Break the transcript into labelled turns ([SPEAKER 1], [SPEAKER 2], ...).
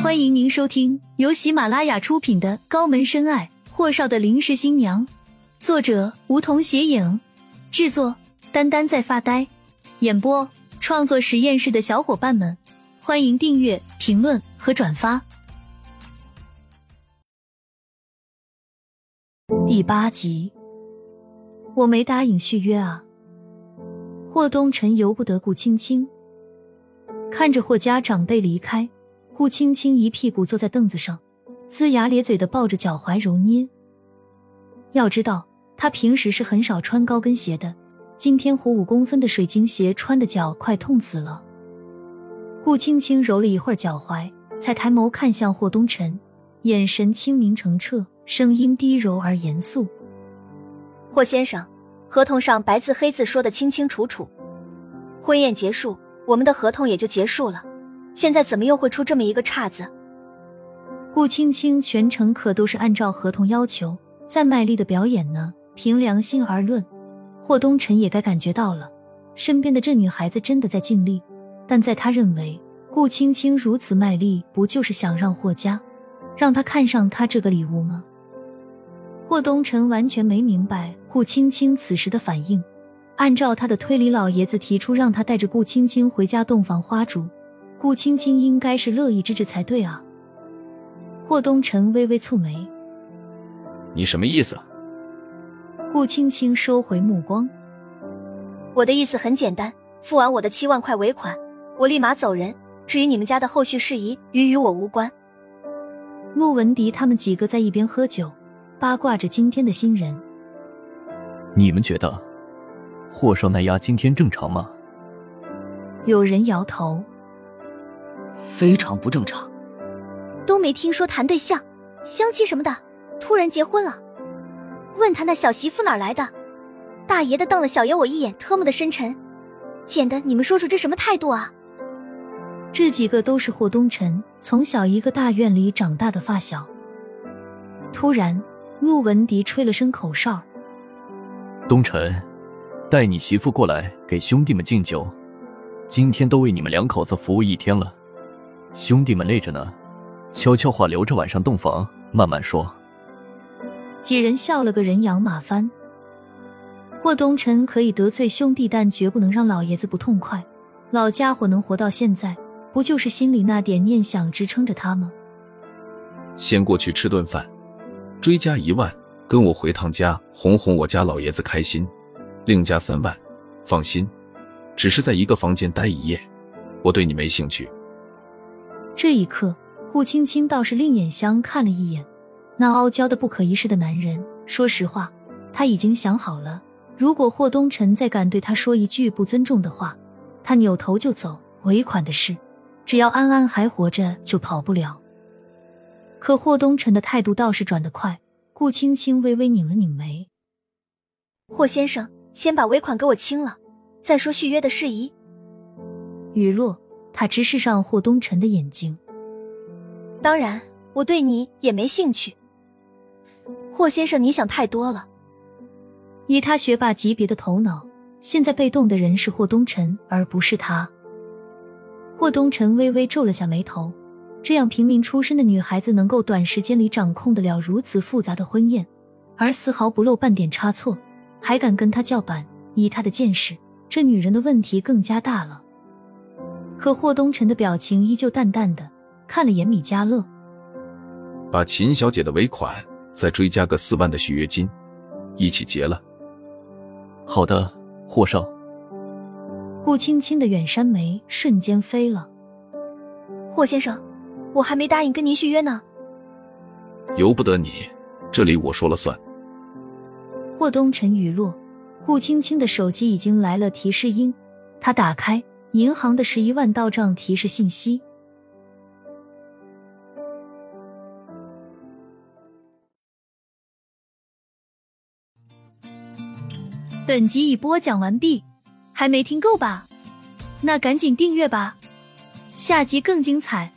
[SPEAKER 1] 欢迎您收听由喜马拉雅出品的《高门深爱：霍少的临时新娘》，作者梧桐斜影，制作丹丹在发呆，演播创作实验室的小伙伴们，欢迎订阅、评论和转发。第八集，我没答应续约啊。霍东辰由不得顾青青，看着霍家长辈离开。顾青青一屁股坐在凳子上，龇牙咧嘴的抱着脚踝揉捏。要知道，她平时是很少穿高跟鞋的，今天活五公分的水晶鞋穿的脚快痛死了。顾青青揉了一会儿脚踝，才抬眸看向霍东辰，眼神清明澄澈，声音低柔而严肃：“
[SPEAKER 2] 霍先生，合同上白字黑字说的清清楚楚，婚宴结束，我们的合同也就结束了。”现在怎么又会出这么一个岔子？
[SPEAKER 1] 顾青青全程可都是按照合同要求在卖力的表演呢。凭良心而论，霍东辰也该感觉到了，身边的这女孩子真的在尽力。但在他认为，顾青青如此卖力，不就是想让霍家让他看上他这个礼物吗？霍东辰完全没明白顾青青此时的反应。按照他的推理，老爷子提出让他带着顾青青回家洞房花烛。顾青青应该是乐意之至才对啊。霍东辰微微蹙眉：“
[SPEAKER 3] 你什么意思？”
[SPEAKER 1] 顾青青收回目光：“
[SPEAKER 2] 我的意思很简单，付完我的七万块尾款，我立马走人。至于你们家的后续事宜，与与我无关。”
[SPEAKER 1] 陆文迪他们几个在一边喝酒，八卦着今天的新人。
[SPEAKER 4] 你们觉得霍少那丫今天正常吗？
[SPEAKER 1] 有人摇头。
[SPEAKER 5] 非常不正常，
[SPEAKER 2] 都没听说谈对象、相亲什么的，突然结婚了。问他那小媳妇哪来的？大爷的瞪了小爷我一眼，特么的深沉。简的，你们说说这什么态度啊？
[SPEAKER 1] 这几个都是霍东辰从小一个大院里长大的发小。突然，陆文迪吹了声口哨：“
[SPEAKER 4] 东辰，带你媳妇过来给兄弟们敬酒。今天都为你们两口子服务一天了。”兄弟们累着呢，悄悄话留着晚上洞房慢慢说。
[SPEAKER 1] 几人笑了个人仰马翻。霍东辰可以得罪兄弟，但绝不能让老爷子不痛快。老家伙能活到现在，不就是心里那点念想支撑着他吗？
[SPEAKER 3] 先过去吃顿饭，追加一万，跟我回趟家哄哄我家老爷子开心，另加三万。放心，只是在一个房间待一夜，我对你没兴趣。
[SPEAKER 1] 这一刻，顾青青倒是另眼相看了一眼那傲娇的不可一世的男人。说实话，她已经想好了，如果霍东辰再敢对她说一句不尊重的话，他扭头就走。尾款的事，只要安安还活着，就跑不了。可霍东辰的态度倒是转得快。顾青青微微拧了拧眉：“
[SPEAKER 2] 霍先生，先把尾款给我清了，再说续约的事宜。”
[SPEAKER 1] 雨落。他直视上霍东辰的眼睛。
[SPEAKER 2] 当然，我对你也没兴趣，霍先生，你想太多了。
[SPEAKER 1] 以他学霸级别的头脑，现在被动的人是霍东辰，而不是他。霍东辰微微皱了下眉头，这样平民出身的女孩子，能够短时间里掌控得了如此复杂的婚宴，而丝毫不露半点差错，还敢跟他叫板？以他的见识，这女人的问题更加大了。可霍东辰的表情依旧淡淡的，看了眼米迦乐，
[SPEAKER 3] 把秦小姐的尾款再追加个四万的续约金，一起结了。
[SPEAKER 4] 好的，霍少。
[SPEAKER 1] 顾青青的远山眉瞬间飞了。
[SPEAKER 2] 霍先生，我还没答应跟您续约呢。
[SPEAKER 3] 由不得你，这里我说了算。
[SPEAKER 1] 霍东辰语落，顾青青的手机已经来了提示音，她打开。银行的十一万到账提示信息。本集已播讲完毕，还没听够吧？那赶紧订阅吧，下集更精彩。